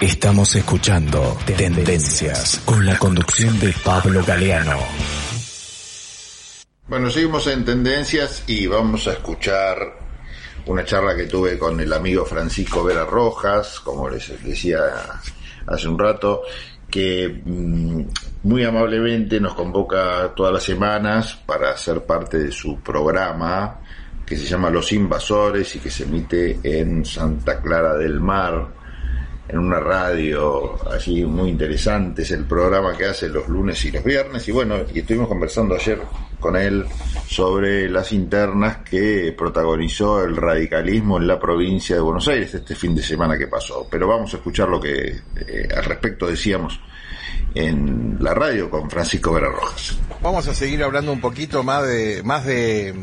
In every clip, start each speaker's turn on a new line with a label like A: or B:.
A: Estamos escuchando Tendencias con la conducción de Pablo Galeano.
B: Bueno, seguimos en Tendencias y vamos a escuchar una charla que tuve con el amigo Francisco Vera Rojas, como les decía hace un rato, que mm, muy amablemente nos convoca todas las semanas para ser parte de su programa que se llama Los Invasores y que se emite en Santa Clara del Mar, en una radio allí muy interesante, es el programa que hace los lunes y los viernes, y bueno, y estuvimos conversando ayer con él sobre las internas que protagonizó el radicalismo en la provincia de Buenos Aires este fin de semana que pasó. Pero vamos a escuchar lo que eh, al respecto decíamos en la radio con Francisco Vera Rojas.
C: Vamos a seguir hablando un poquito más de más de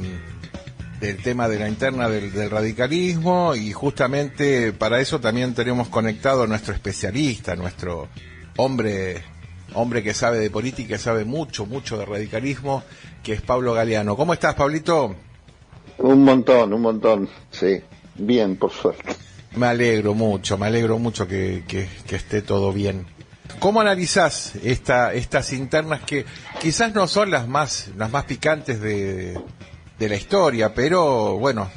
C: del tema de la interna del, radicalismo y justamente para eso también tenemos conectado a nuestro especialista, nuestro hombre hombre que sabe de política, sabe mucho, mucho de radicalismo, que es Pablo Galeano. ¿Cómo estás, Pablito?
D: Un montón, un montón, sí. Bien, por suerte.
C: Me alegro mucho, me alegro mucho que, que, que esté todo bien. ¿Cómo analizás esta, estas internas que quizás no son las más, las más picantes de, de la historia, pero bueno,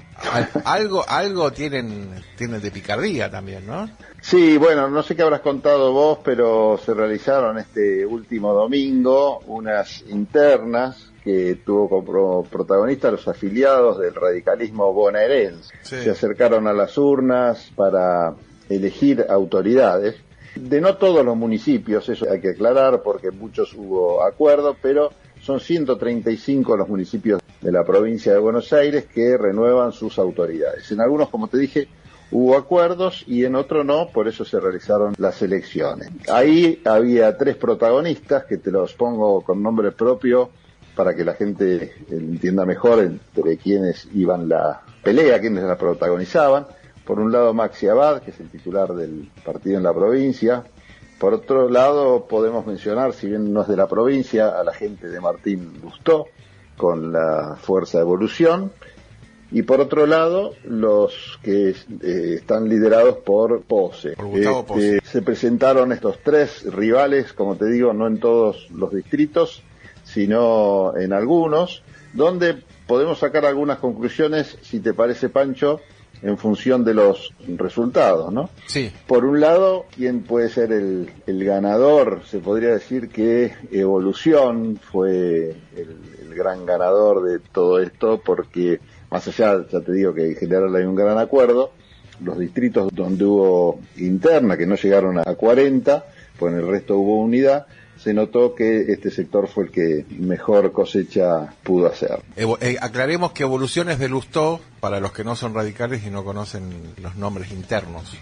C: algo, algo tienen, tienen de picardía también, ¿no?
D: Sí, bueno, no sé qué habrás contado vos, pero se realizaron este último domingo unas internas que tuvo como protagonistas los afiliados del radicalismo bonaerense. Se acercaron a las urnas para elegir autoridades. De no todos los municipios, eso hay que aclarar, porque muchos hubo acuerdo, pero son 135 los municipios de la provincia de Buenos Aires que renuevan sus autoridades. En algunos, como te dije, hubo acuerdos y en otros no, por eso se realizaron las elecciones. Ahí había tres protagonistas que te los pongo con nombre propio para que la gente entienda mejor entre quienes iban la pelea, quienes la protagonizaban. Por un lado Maxi Abad, que es el titular del partido en la provincia, por otro lado, podemos mencionar, si bien no es de la provincia, a la gente de Martín Lustó, con la Fuerza de Evolución, y por otro lado, los que eh, están liderados por Pose. Este, se presentaron estos tres rivales, como te digo, no en todos los distritos, sino en algunos, donde podemos sacar algunas conclusiones, si te parece, Pancho, en función de los resultados, ¿no?
C: Sí.
D: Por un lado, ¿quién puede ser el, el ganador? Se podría decir que Evolución fue el, el, gran ganador de todo esto porque, más allá, ya te digo que en general hay un gran acuerdo, los distritos donde hubo interna, que no llegaron a 40, pues en el resto hubo unidad, se notó que este sector fue el que mejor cosecha pudo hacer.
C: Eh, aclaremos que evoluciones de Lustó, para los que no son radicales y no conocen los nombres internos.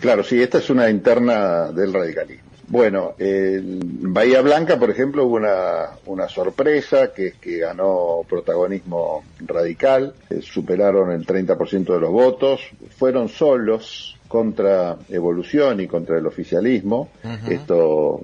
D: Claro, sí, esta es una interna del radicalismo. Bueno, en Bahía Blanca, por ejemplo, hubo una, una sorpresa, que es que ganó protagonismo radical, eh, superaron el 30% de los votos, fueron solos contra Evolución y contra el oficialismo. Esto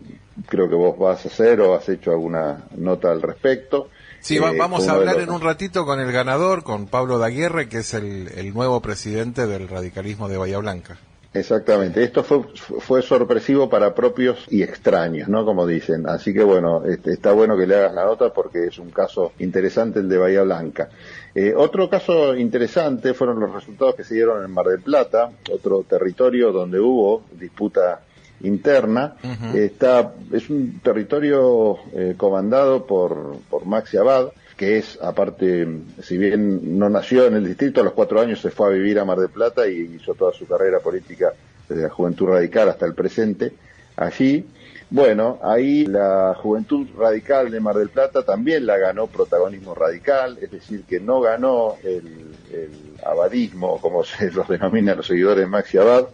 D: creo que vos vas a hacer o has hecho alguna nota al respecto.
C: Sí, vamos a hablar en un ratito con el ganador, con Pablo Daguerre, que es el, nuevo presidente del radicalismo de Bahía Blanca.
D: Exactamente, esto fue, fue sorpresivo para propios y extraños, ¿no? Como dicen. Así que bueno, este, está bueno que le hagas la nota porque es un caso interesante el de Bahía Blanca. Eh, otro caso interesante fueron los resultados que se dieron en Mar del Plata, otro territorio donde hubo disputa interna. Está, es un territorio eh, comandado por, por Maxi Abad, que es, aparte, si bien no nació en el distrito, a los cuatro años se fue a vivir a Mar del Plata y hizo toda su carrera política desde la Juventud Radical hasta el presente allí. Bueno, ahí la Juventud Radical de Mar del Plata también la ganó protagonismo radical, es decir, que no ganó el, el abadismo, como se los denomina los seguidores de Maxi Abad,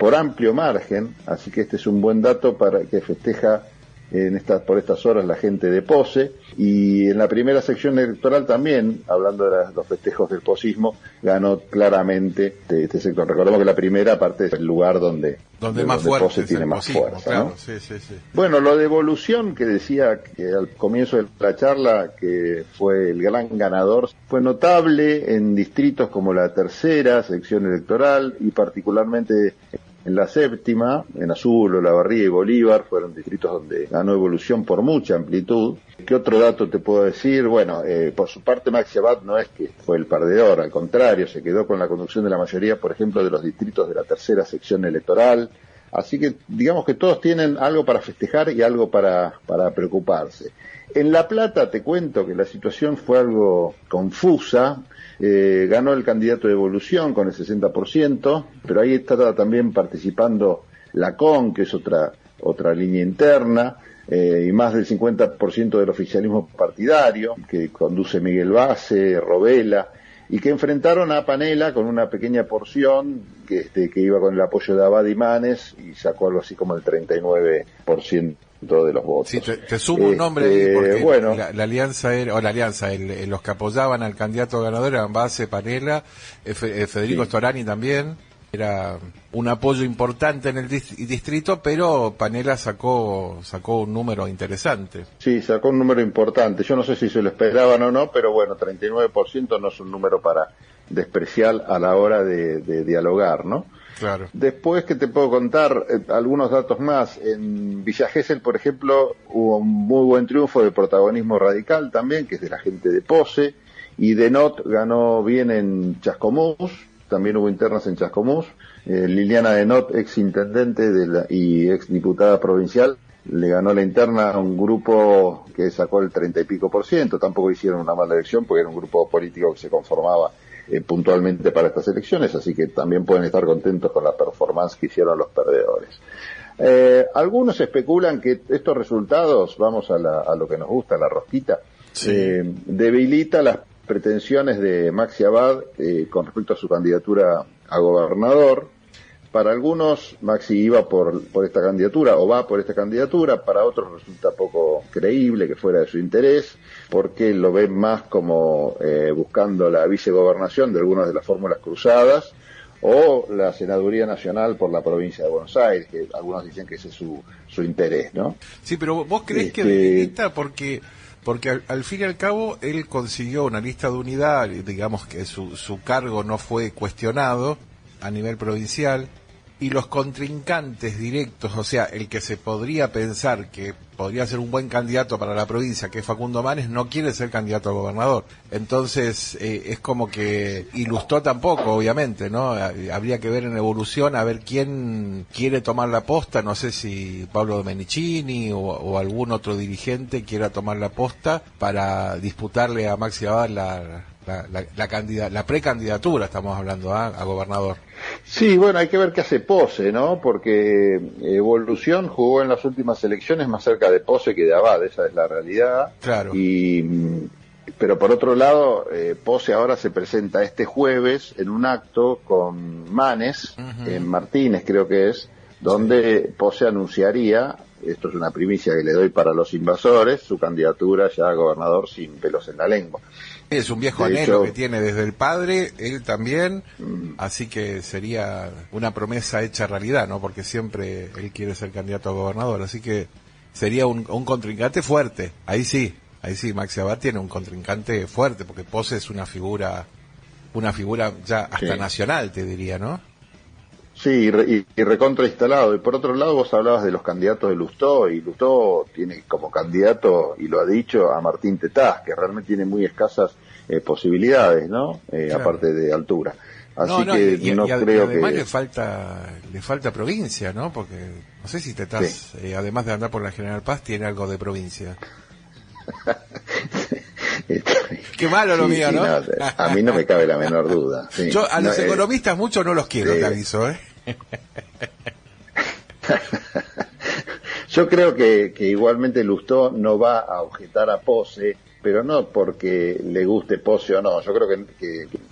D: por amplio margen, así que este es un buen dato para que festeja en estas, por estas horas la gente de Pose y en la primera sección electoral también, hablando de los festejos del posismo, ganó claramente de este sector. Recordemos que la primera parte es el lugar donde,
C: donde, más Pose tiene más fuerza.
D: Bueno, lo de evolución que decía que al comienzo de la charla que fue el gran ganador, fue notable en distritos como la tercera sección electoral y particularmente En la séptima, en Azul, Olavarría y Bolívar fueron distritos donde ganó evolución por mucha amplitud. ¿Qué otro dato te puedo decir? Bueno, eh, por su parte Maxi Abad no es que fue el perdedor, al contrario, se quedó con la conducción de la mayoría, por ejemplo, de los distritos de la tercera sección electoral. Así que digamos que todos tienen algo para festejar y algo para preocuparse. En La Plata te cuento que la situación fue algo confusa. Eh, ganó el candidato de evolución con el 60%, pero ahí está también participando la CON, que es otra, otra línea interna, eh, y más del 50% del oficialismo partidario, que conduce Miguel Base, Robela, y que enfrentaron a Panela con una pequeña porción que, este, que iba con el apoyo de Abad y Manes y sacó algo así como el 39% de los votos.
C: Sí, te, sumo un nombre ahí este, porque bueno, la, alianza era, o la alianza, los que apoyaban al candidato ganador eran Base, Panela, eh, Federico Storani también. Era un apoyo importante en el distrito, pero Panela sacó sacó un número interesante.
D: Sí, sacó un número importante. Yo no sé si se lo esperaban o no, pero bueno, 39% no es un número para despreciar a la hora de dialogar, ¿no?
C: Claro.
D: Después que te puedo contar eh, algunos datos más. En Villa Gesell, por ejemplo, hubo un muy buen triunfo de protagonismo radical también, que es de la gente de Pose. Y Denot ganó bien en Chascomús, también hubo internas en Chascomús. Eh, Liliana Denot, ex intendente de la, y ex diputada provincial, le ganó la interna a un grupo que sacó el treinta y pico por ciento. Tampoco hicieron una mala elección porque era un grupo político que se conformaba eh, puntualmente para estas elecciones, así que también pueden estar contentos con la performance que hicieron los perdedores. Eh, algunos especulan que estos resultados, vamos a, lo que nos gusta, la rosquita, eh, debilita las pretensiones de Maxi Abad con respecto a su candidatura a gobernador, para algunos Maxi iba por, por esta candidatura o va por esta candidatura, para otros resulta poco creíble que fuera de su interés, porque lo ven más como eh, buscando la vicegobernación de algunas de las fórmulas cruzadas o la senaduría nacional por la provincia de Buenos Aires, que algunos dicen que ese es su, su interés, ¿no?
C: Sí, pero vos crees que debilita porque porque al, fin y al cabo él consiguió una lista de unidad, digamos que su, su cargo no fue cuestionado a nivel provincial, y los contrincantes directos, o sea, el que se podría pensar que podría ser un buen candidato para la provincia, que es Facundo Manes, no quiere ser candidato a gobernador. Entonces, eh, es como que ilustró tampoco, obviamente, ¿no? Habría que ver en evolución a ver quién quiere tomar la posta, no sé si Pablo Domenicini o, algún otro dirigente quiera tomar la posta para disputarle a Maxi Abad la, la, la, la precandidatura, estamos hablando, ¿ah? a gobernador.
D: Sí, bueno, hay que ver qué hace Pose, ¿no? Porque Evolución jugó en las últimas elecciones más cerca de Pose que de Abad, esa es la realidad.
C: Claro.
D: Y, pero por otro lado, eh, Pose ahora se presenta este jueves en un acto con Manes, en Martínez creo que es, donde Pose anunciaría, esto es una primicia que le doy para los invasores, su candidatura ya a gobernador sin pelos en la lengua.
C: Es un viejo anhelo que tiene desde el padre, él también, mm. así que sería una promesa hecha realidad, ¿no? Porque siempre él quiere ser candidato a gobernador, así que sería un, contrincante fuerte. Ahí sí, ahí sí, Maxi Abad tiene un contrincante fuerte, porque Pose es una figura, una figura ya hasta nacional, te diría, ¿no?
D: Sí, y, y, recontra instalado. Y por otro lado, vos hablabas de los candidatos de Lustó, y Lustó tiene como candidato, y lo ha dicho, a Martín Tetaz, que realmente tiene muy escasas eh, posibilidades, ¿no? Eh, aparte de altura. Así que no creo
C: además
D: que...
C: le falta, le falta provincia, ¿no? Porque no sé si Tetaz, eh, además de andar por la General Paz, tiene algo de provincia. Qué malo lo mío, ¿no?
D: a mí no me cabe la menor duda.
C: Yo a los economistas mucho no los quiero, te aviso, ¿eh?
D: Yo creo que, igualmente Lustó no va a objetar a Pose, pero no porque le guste Pose o no. Yo creo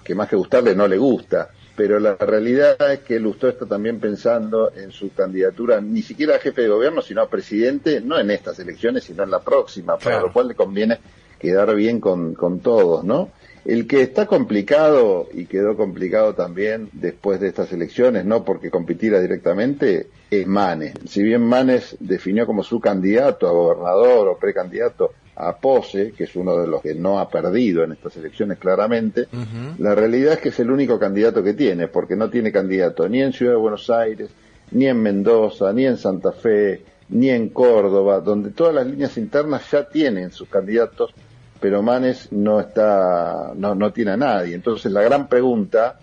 D: que, más que gustarle no le gusta. Pero la realidad es que Lustó está también pensando en su candidatura, ni siquiera a jefe de gobierno, sino a presidente, no en estas elecciones, sino en la próxima, para lo cual le conviene quedar bien con, con todos, ¿no? El que está complicado y quedó complicado también después de estas elecciones, no porque compitiera directamente, es Manes. Si bien Manes definió como su candidato a gobernador o precandidato a Pose, que es uno de los que no ha perdido en estas elecciones claramente, la realidad es que es el único candidato que tiene, porque no tiene candidato ni en Ciudad de Buenos Aires, ni en Mendoza, ni en Santa Fe, ni en Córdoba, donde todas las líneas internas ya tienen sus candidatos, pero Manes no está, no, no tiene a nadie. Entonces la gran pregunta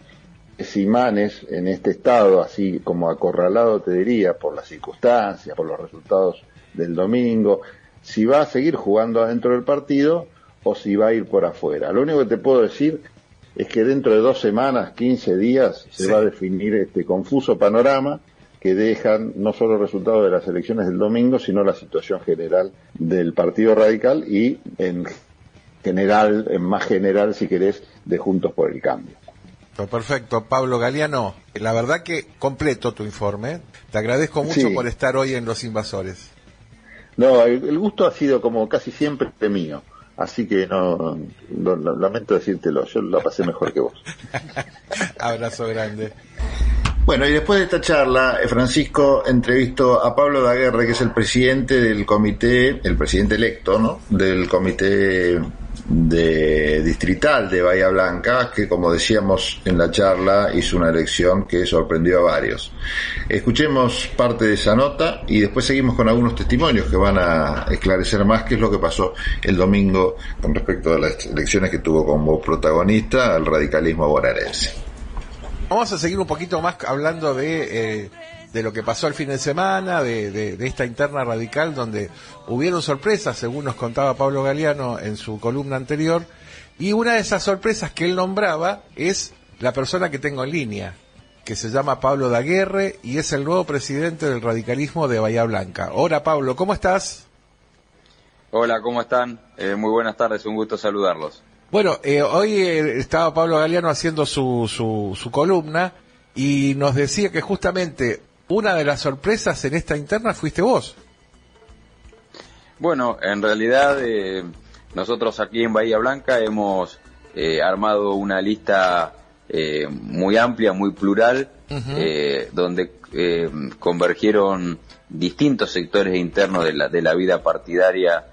D: es si Manes, en este estado, así como acorralado te diría, por las circunstancias, por los resultados del domingo, si va a seguir jugando adentro del partido o si va a ir por afuera. Lo único que te puedo decir es que dentro de dos semanas, 15 días, se va a definir este confuso panorama que dejan no solo el resultado de las elecciones del domingo, sino la situación general del Partido Radical y en general, en más general, si querés, de Juntos por el Cambio.
C: Perfecto, Pablo Galeano. La verdad que completo tu informe. Te agradezco mucho por estar hoy en Los Invasores.
D: No, el, gusto ha sido como casi siempre mío. Así que no, lamento decírtelo, yo lo pasé mejor que vos.
C: Abrazo grande.
B: Bueno, y después de esta charla, eh, Francisco entrevistó a Pablo Daguerre, que es el presidente del comité, el presidente electo, ¿no? Del comité de distrital de Bahía Blanca, que como decíamos en la charla, hizo una elección que sorprendió a varios. Escuchemos parte de esa nota y después seguimos con algunos testimonios que van a esclarecer más qué es lo que pasó el domingo con respecto a las elecciones que tuvo como protagonista el radicalismo bonaerense.
C: Vamos a seguir un poquito más hablando de, eh, de lo que pasó el fin de semana, de, de, esta interna radical donde hubieron sorpresas, según nos contaba Pablo Galeano en su columna anterior, y una de esas sorpresas que él nombraba es la persona que tengo en línea, que se llama Pablo Daguerre y es el nuevo presidente del radicalismo de Bahía Blanca. Hola Pablo, ¿cómo estás?
E: Hola, ¿cómo están? Eh, muy buenas tardes, un gusto saludarlos.
C: Bueno, eh, hoy eh, estaba Pablo Galeano haciendo su, su, columna y nos decía que justamente una de las sorpresas en esta interna fuiste vos.
E: Bueno, en realidad eh, nosotros aquí en Bahía Blanca hemos armado una lista muy amplia, muy plural, donde convergieron distintos sectores internos de la, de la vida partidaria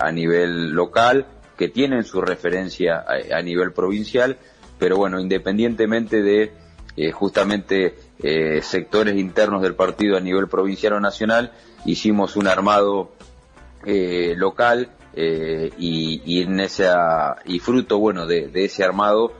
E: a nivel local que tienen su referencia a, nivel provincial, pero bueno, independientemente de eh, justamente eh, sectores internos del partido a nivel provincial o nacional, hicimos un armado eh, local y, en esa y fruto bueno de, ese armado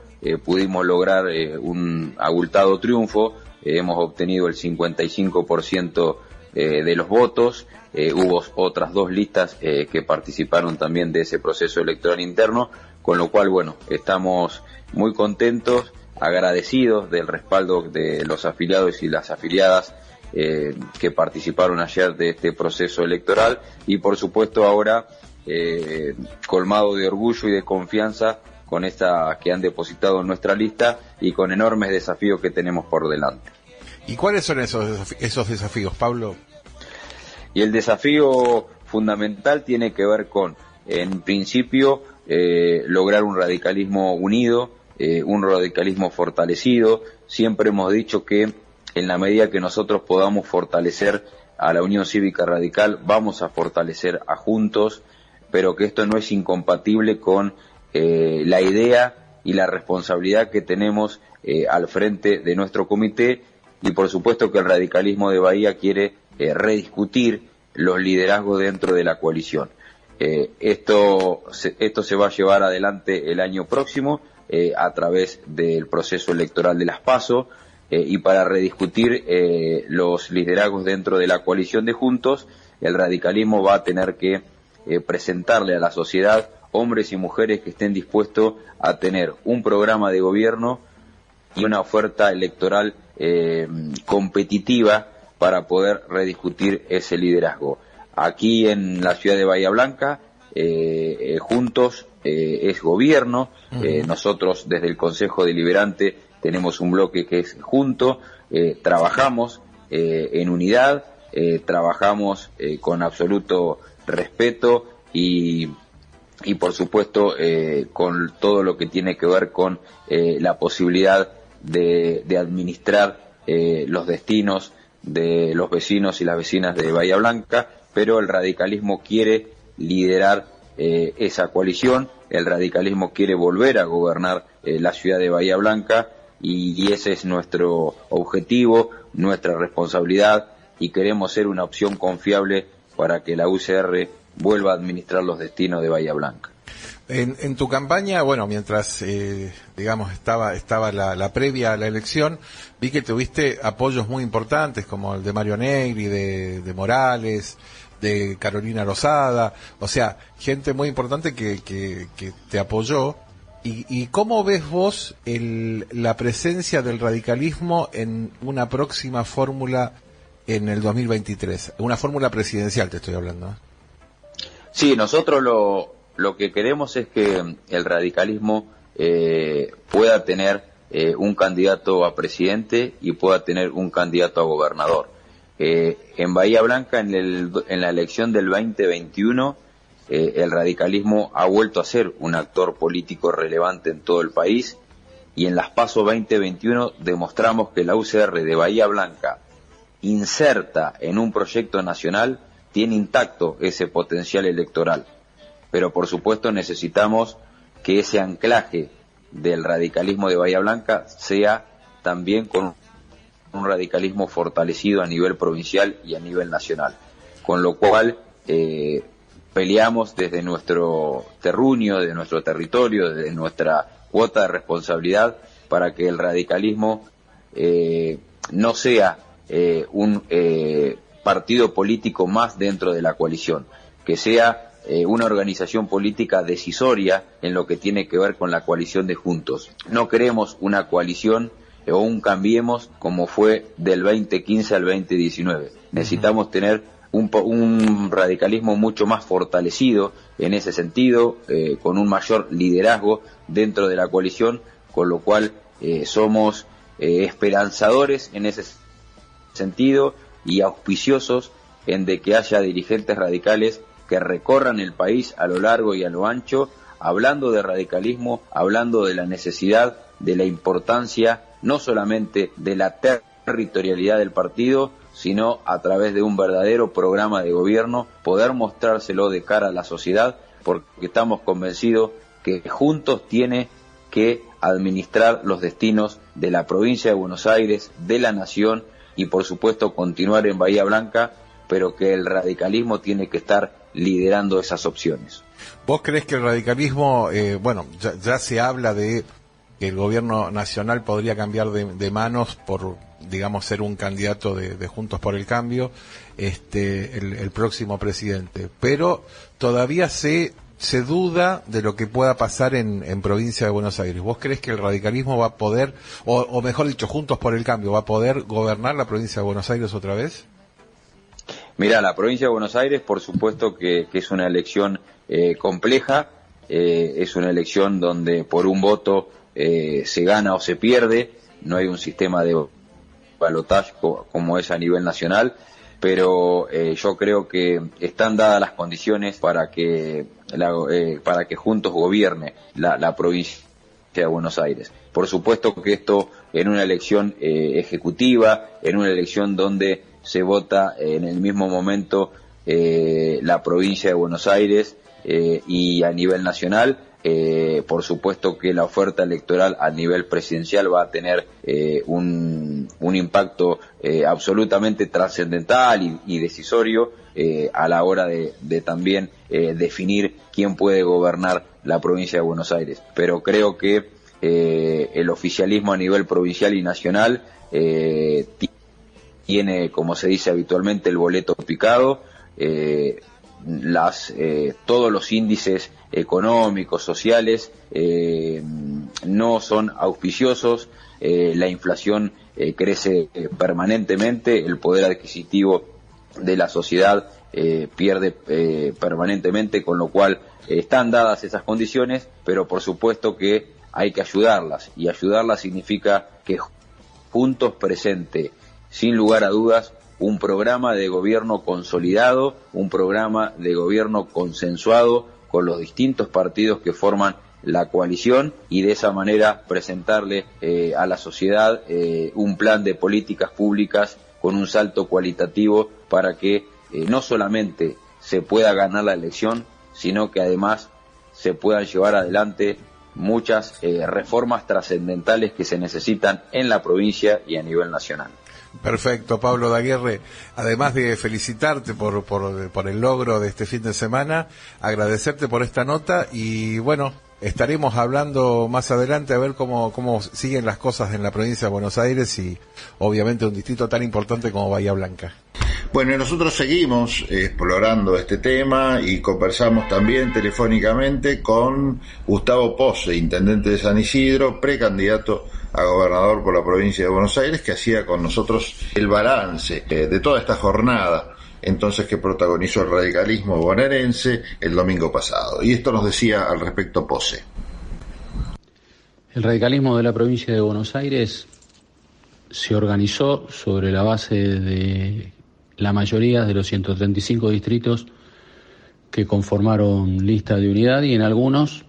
E: pudimos lograr un abultado triunfo. hemos obtenido el 55% de los votos eh, hubo otras dos listas eh, que participaron también de ese proceso electoral interno, con lo cual, bueno, estamos muy contentos, agradecidos del respaldo de los afiliados y las afiliadas eh, que participaron ayer de este proceso electoral y, por supuesto, ahora colmado de orgullo y de confianza con esta que han depositado en nuestra lista y con enormes desafíos que tenemos por delante.
C: ¿Y cuáles son esos, esos desafíos, Pablo?
E: Y el desafío fundamental tiene que ver con, en principio, eh, lograr un radicalismo unido, eh, un radicalismo fortalecido. Siempre hemos dicho que en la medida que nosotros podamos fortalecer a la Unión Cívica Radical, vamos a fortalecer a Juntos, pero que esto no es incompatible con eh, la idea y la responsabilidad que tenemos al frente de nuestro comité y por supuesto que el radicalismo de Bahía quiere eh, rediscutir los liderazgos dentro de la coalición. Eh, esto, esto se va a llevar adelante el año próximo eh, a través del proceso electoral de las PASO y para rediscutir los liderazgos dentro de la coalición de Juntos, el radicalismo va a tener que presentarle a la sociedad hombres y mujeres que estén dispuestos a tener un programa de gobierno y una oferta electoral competitiva para poder rediscutir ese liderazgo. Aquí en la ciudad de Bahía Blanca, eh, eh, juntos eh, es gobierno, nosotros desde el Consejo Deliberante tenemos un bloque que es junto, trabajamos en unidad, trabajamos con absoluto respeto y, y por supuesto con todo lo que tiene que ver con la posibilidad de, de administrar los destinos de los vecinos y las vecinas de Bahía Blanca, pero el radicalismo quiere liderar eh, esa coalición, el radicalismo quiere volver a gobernar eh, la ciudad de Bahía Blanca y, ese es nuestro objetivo, nuestra responsabilidad y queremos ser una opción confiable para que la UCR vuelva a administrar los destinos de Bahía Blanca.
C: En, tu campaña, bueno, mientras, eh, digamos, estaba, estaba la, previa a la elección, vi que tuviste apoyos muy importantes, como el de Mario Negri, de Morales, de Carolina Rosada, o sea, gente muy importante que, que, te apoyó. ¿Y, ¿Y, cómo ves vos el, la presencia del radicalismo en una próxima fórmula en el 2023? Una fórmula presidencial, te estoy hablando. ¿eh?
E: Sí, nosotros lo, lo que queremos es que el radicalismo eh, pueda tener eh, un candidato a presidente y pueda tener un candidato a gobernador. Eh, en Bahía Blanca, en, el, en, la elección del 2021, el radicalismo ha vuelto a ser un actor político relevante en todo el país. Y en las PASO 2021 demostramos que la UCR de Bahía Blanca, inserta en un proyecto nacional, tiene intacto ese potencial electoral. Pero por supuesto necesitamos que ese anclaje del radicalismo de Bahía Blanca sea también con un radicalismo fortalecido a nivel provincial y a nivel nacional. Con lo cual eh, peleamos desde nuestro terruño, de nuestro territorio, desde nuestra cuota de responsabilidad para que el radicalismo eh, no sea eh, un partido político más dentro de la coalición, que sea eh, una organización política decisoria en lo que tiene que ver con la coalición de Juntos. No queremos una coalición eh, o un cambiemos como fue del 2015 al 2019. Necesitamos tener un, radicalismo mucho más fortalecido en ese sentido, eh, con un mayor liderazgo dentro de la coalición, con lo cual somos esperanzadores en ese sentido y auspiciosos en de que haya dirigentes radicales que recorran el país a lo largo y a lo ancho, hablando de radicalismo, hablando de la necesidad, de la importancia, no solamente de la territorialidad del partido, sino a través de un verdadero programa de gobierno, poder mostrárselo de cara a la sociedad, porque estamos convencidos que juntos tiene que administrar los destinos de la provincia de Buenos Aires, de la nación y por supuesto continuar en Bahía Blanca, pero que el radicalismo tiene que estar liderando esas opciones.
C: ¿Vos crees que el radicalismo, eh, bueno, ya, se habla de que el gobierno nacional podría cambiar de, manos por, digamos, ser un candidato de, Juntos por el Cambio, este, el, próximo presidente, pero todavía se se duda de lo que pueda pasar en, en, provincia de Buenos Aires. ¿Vos crees que el radicalismo va a poder, o, o, mejor dicho, Juntos por el Cambio, va a poder gobernar la provincia de Buenos Aires otra vez?
E: Mira, la provincia de Buenos Aires, por supuesto que, es una elección eh, compleja, eh, es una elección donde por un voto eh, se gana o se pierde, no hay un sistema de balotaje como es a nivel nacional, pero yo creo que están dadas las condiciones para que para que juntos gobierne la, la provincia de Buenos Aires. Por supuesto que esto en una elección ejecutiva, en una elección donde se vota en el mismo momento eh, la provincia de Buenos Aires eh, y a nivel nacional. Eh, por supuesto que la oferta electoral a nivel presidencial va a tener un, un, impacto absolutamente trascendental y, decisorio a la hora de, de también definir quién puede gobernar la provincia de Buenos Aires. Pero creo que el oficialismo a nivel provincial y nacional tiene, como se dice habitualmente, el boleto picado. Eh, las, eh, todos los índices económicos, sociales, eh, no son auspiciosos, la inflación crece permanentemente, el poder adquisitivo de la sociedad pierde permanentemente, con lo cual están dadas esas condiciones, pero por supuesto que hay que ayudarlas, y ayudarlas significa que juntos presente sin lugar a dudas, un programa de gobierno consolidado, un programa de gobierno consensuado con los distintos partidos que forman la coalición y de esa manera presentarle eh, a la sociedad eh, un plan de políticas públicas con un salto cualitativo para que eh, no solamente se pueda ganar la elección, sino que además se puedan llevar adelante muchas reformas trascendentales que se necesitan en la provincia y a nivel nacional.
C: Perfecto, Pablo Daguerre. Además de felicitarte por, por, el logro de este fin de semana, agradecerte por esta nota y bueno, estaremos hablando más adelante a ver cómo, cómo siguen las cosas en la provincia de Buenos Aires y obviamente un distrito tan importante como Bahía Blanca.
B: Bueno, nosotros seguimos explorando este tema y conversamos también telefónicamente con Gustavo Pose, intendente de San Isidro, precandidato a gobernador por la provincia de Buenos Aires, que hacía con nosotros el balance eh, de toda esta jornada entonces que protagonizó el radicalismo bonaerense el domingo pasado. Y esto nos decía al respecto Pose.
F: El radicalismo de la provincia de Buenos Aires se organizó sobre la base de la mayoría de los 135 distritos que conformaron lista de unidad y en algunos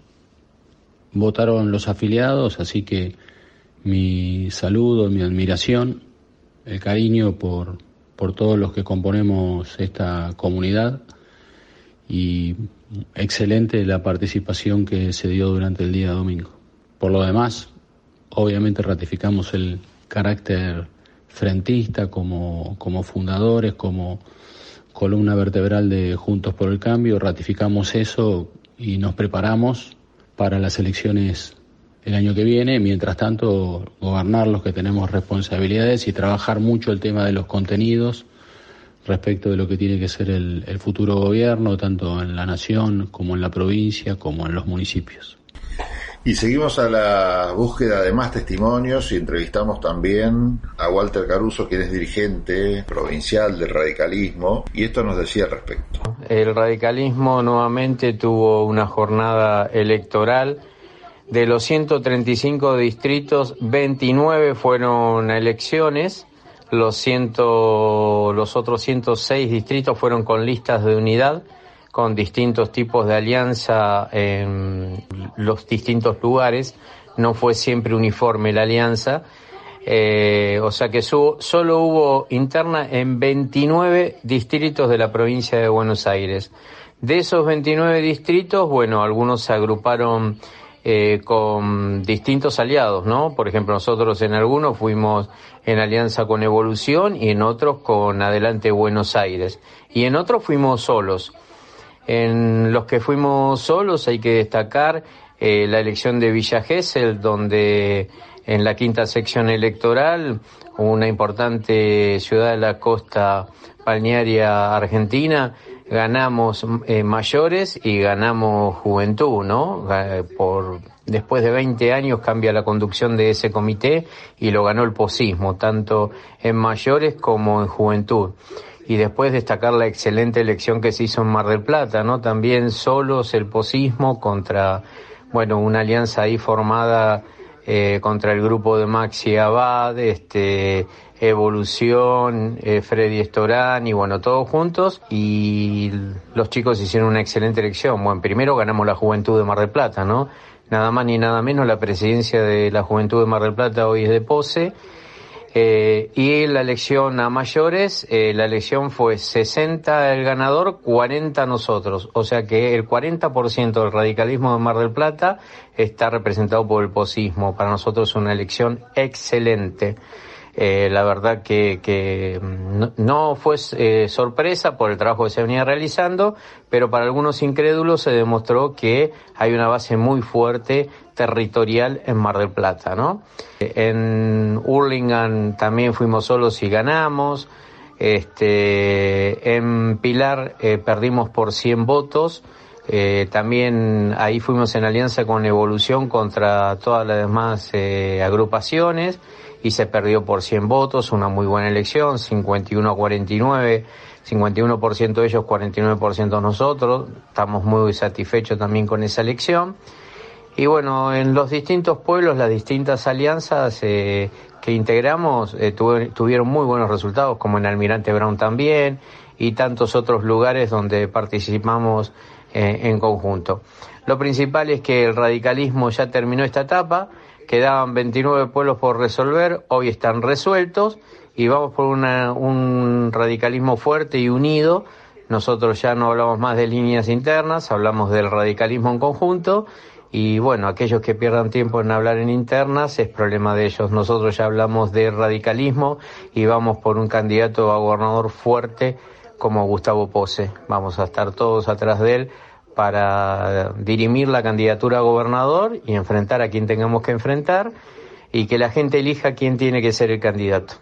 F: votaron los afiliados, así que mi saludo, mi admiración, el cariño por, por todos los que componemos esta comunidad y excelente la participación que se dio durante el día domingo. Por lo demás, obviamente ratificamos el carácter frentista, como, como fundadores, como columna vertebral de Juntos por el Cambio, ratificamos eso y nos preparamos para las elecciones el año que viene, mientras tanto gobernar los que tenemos responsabilidades y trabajar mucho el tema de los contenidos respecto de lo que tiene que ser el, el futuro gobierno, tanto en la nación como en la provincia, como en los municipios.
B: Y seguimos a la búsqueda de más testimonios y entrevistamos también a Walter Caruso, quien es dirigente provincial del radicalismo, y esto nos decía al respecto.
G: El radicalismo nuevamente tuvo una jornada electoral. De los 135 distritos, 29 fueron elecciones, los, ciento, los otros 106 distritos fueron con listas de unidad con distintos tipos de alianza en los distintos lugares, no fue siempre uniforme la alianza, eh, o sea que solo hubo interna en 29 distritos de la provincia de Buenos Aires. De esos 29 distritos, bueno, algunos se agruparon eh, con distintos aliados, ¿no? Por ejemplo, nosotros en algunos fuimos en alianza con Evolución y en otros con Adelante Buenos Aires. Y en otros fuimos solos. En los que fuimos solos hay que destacar eh, la elección de Villa Gesell, donde en la quinta sección electoral, una importante ciudad de la costa balnearia argentina, ganamos eh, mayores y ganamos juventud, ¿no? Por después de 20 años cambia la conducción de ese comité y lo ganó el posismo, tanto en mayores como en juventud y después destacar la excelente elección que se hizo en Mar del Plata, ¿no? También solos el posismo contra, bueno, una alianza ahí formada eh, contra el grupo de Maxi Abad, este, Evolución, eh, Freddy Estorán y bueno, todos juntos y los chicos hicieron una excelente elección. Bueno, primero ganamos la Juventud de Mar del Plata, ¿no? Nada más ni nada menos la presidencia de la Juventud de Mar del Plata hoy es de Pose eh, y la elección a mayores, eh, la elección fue 60 el ganador, 40 nosotros. O sea que el 40% del radicalismo de Mar del Plata está representado por el posismo. Para nosotros es una elección excelente. Eh, la verdad que, que no, fue eh, sorpresa por el trabajo que se venía realizando, pero para algunos incrédulos se demostró que hay una base muy fuerte territorial en Mar del Plata, ¿no? En Hurlingham también fuimos solos y ganamos. Este, en Pilar eh, perdimos por 100 votos. También ahí fuimos en alianza con Evolución contra todas las demás agrupaciones y se perdió por 100 votos, una muy buena elección, 51 a 49, 51% de ellos, 49% nosotros, estamos muy satisfechos también con esa elección. Y bueno, en los distintos pueblos, las distintas alianzas eh, que integramos eh, tuvieron muy buenos resultados, como en Almirante Brown también, y tantos otros lugares donde participamos eh, en conjunto. Lo principal es que el radicalismo ya terminó esta etapa, Quedaban 29 pueblos por resolver, hoy están resueltos y vamos por un radicalismo fuerte y unido. Nosotros ya no hablamos más de líneas internas, hablamos del radicalismo en conjunto y bueno, aquellos que pierdan tiempo en hablar en internas es problema de ellos. Nosotros ya hablamos de radicalismo y vamos por un candidato a gobernador fuerte como Gustavo Pose. Vamos a estar todos atrás de él para dirimir la candidatura a gobernador y enfrentar a quien tengamos que enfrentar y que la gente elija quién tiene que ser el candidato.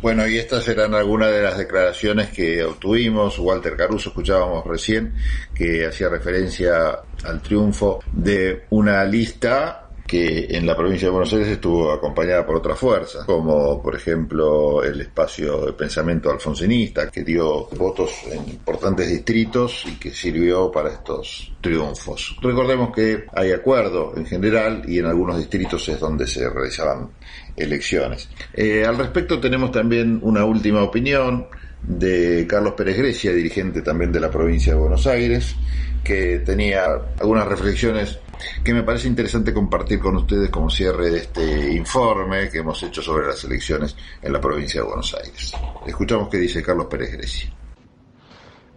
D: Bueno, y estas eran algunas de las declaraciones que obtuvimos. Walter Caruso, escuchábamos recién, que hacía referencia al triunfo de una lista que en la provincia de Buenos Aires estuvo acompañada por otras fuerzas, como por ejemplo el espacio de pensamiento alfonsinista, que dio votos en importantes distritos y que sirvió para estos triunfos. Recordemos que hay acuerdo en general y en algunos distritos es donde se realizaban elecciones. Eh, al respecto tenemos también una última opinión de Carlos Pérez Grecia, dirigente también de la provincia de Buenos Aires, que tenía algunas reflexiones que me parece interesante compartir con ustedes como cierre de este informe que hemos hecho sobre las elecciones en la provincia de Buenos Aires. Escuchamos qué dice Carlos Pérez Grecia.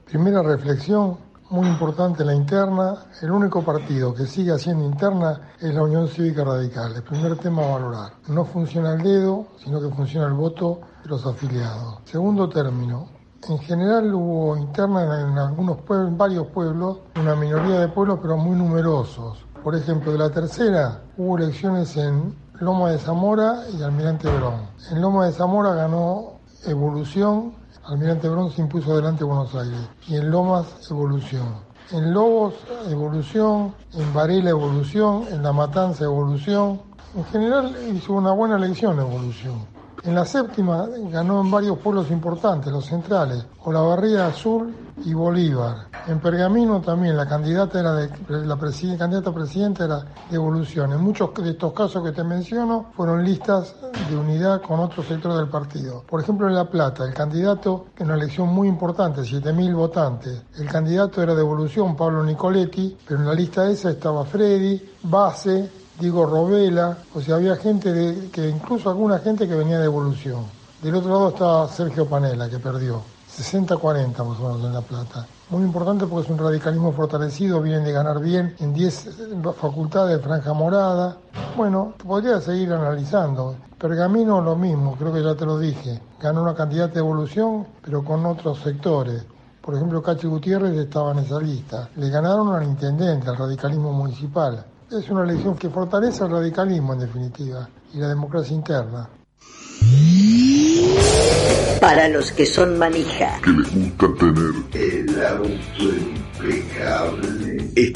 H: Primera reflexión, muy importante la interna. El único partido que sigue haciendo interna es la Unión Cívica Radical. El primer tema a valorar. No funciona el dedo, sino que funciona el voto de los afiliados. Segundo término. En general hubo interna en algunos pueblos, en varios pueblos, una minoría de pueblos, pero muy numerosos. Por ejemplo, de la tercera hubo elecciones en Loma de Zamora y Almirante Brón. En Loma de Zamora ganó Evolución, Almirante Brón se impuso delante de Buenos Aires. Y en Lomas, Evolución. En Lobos, Evolución. En Varela, Evolución. En La Matanza, Evolución. En general hizo una buena elección Evolución. En la séptima ganó en varios pueblos importantes, los centrales, Olavarría Azul y Bolívar. En Pergamino también la candidata era de, la candidata presidenta era de evolución. En muchos de estos casos que te menciono fueron listas de unidad con otros sectores del partido. Por ejemplo, en La Plata, el candidato, en una elección muy importante, 7.000 votantes, el candidato era de evolución, Pablo Nicoletti, pero en la lista esa estaba Freddy, Base, digo Robela, o sea, había gente, de, que incluso alguna gente que venía de evolución. Del otro lado estaba Sergio Panela, que perdió. 60-40 más o menos en La Plata. Muy importante porque es un radicalismo fortalecido, vienen de ganar bien en 10 facultades de franja morada. Bueno, podría seguir analizando. Pergamino lo mismo, creo que ya te lo dije. Ganó una candidata de evolución, pero con otros sectores. Por ejemplo, Cachi Gutiérrez estaba en esa lista. Le ganaron al intendente, al radicalismo municipal. Es una elección que fortalece el radicalismo en definitiva y la democracia interna.
I: Para los que son manija.
J: Que les gusta tener
D: el auto impecable